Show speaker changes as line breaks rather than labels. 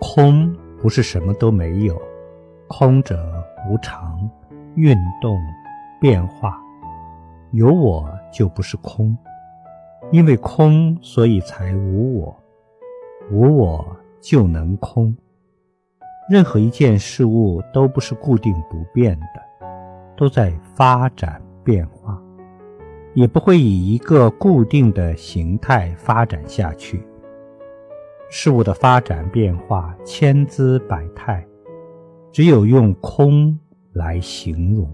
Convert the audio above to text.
空不是什么都没有，空者无常、运动、变化。有我就不是空，因为空，所以才无我。无我就能空。任何一件事物都不是固定不变的，都在发展变化，也不会以一个固定的形态发展下去。事物的发展变化千姿百态，只有用空来形容。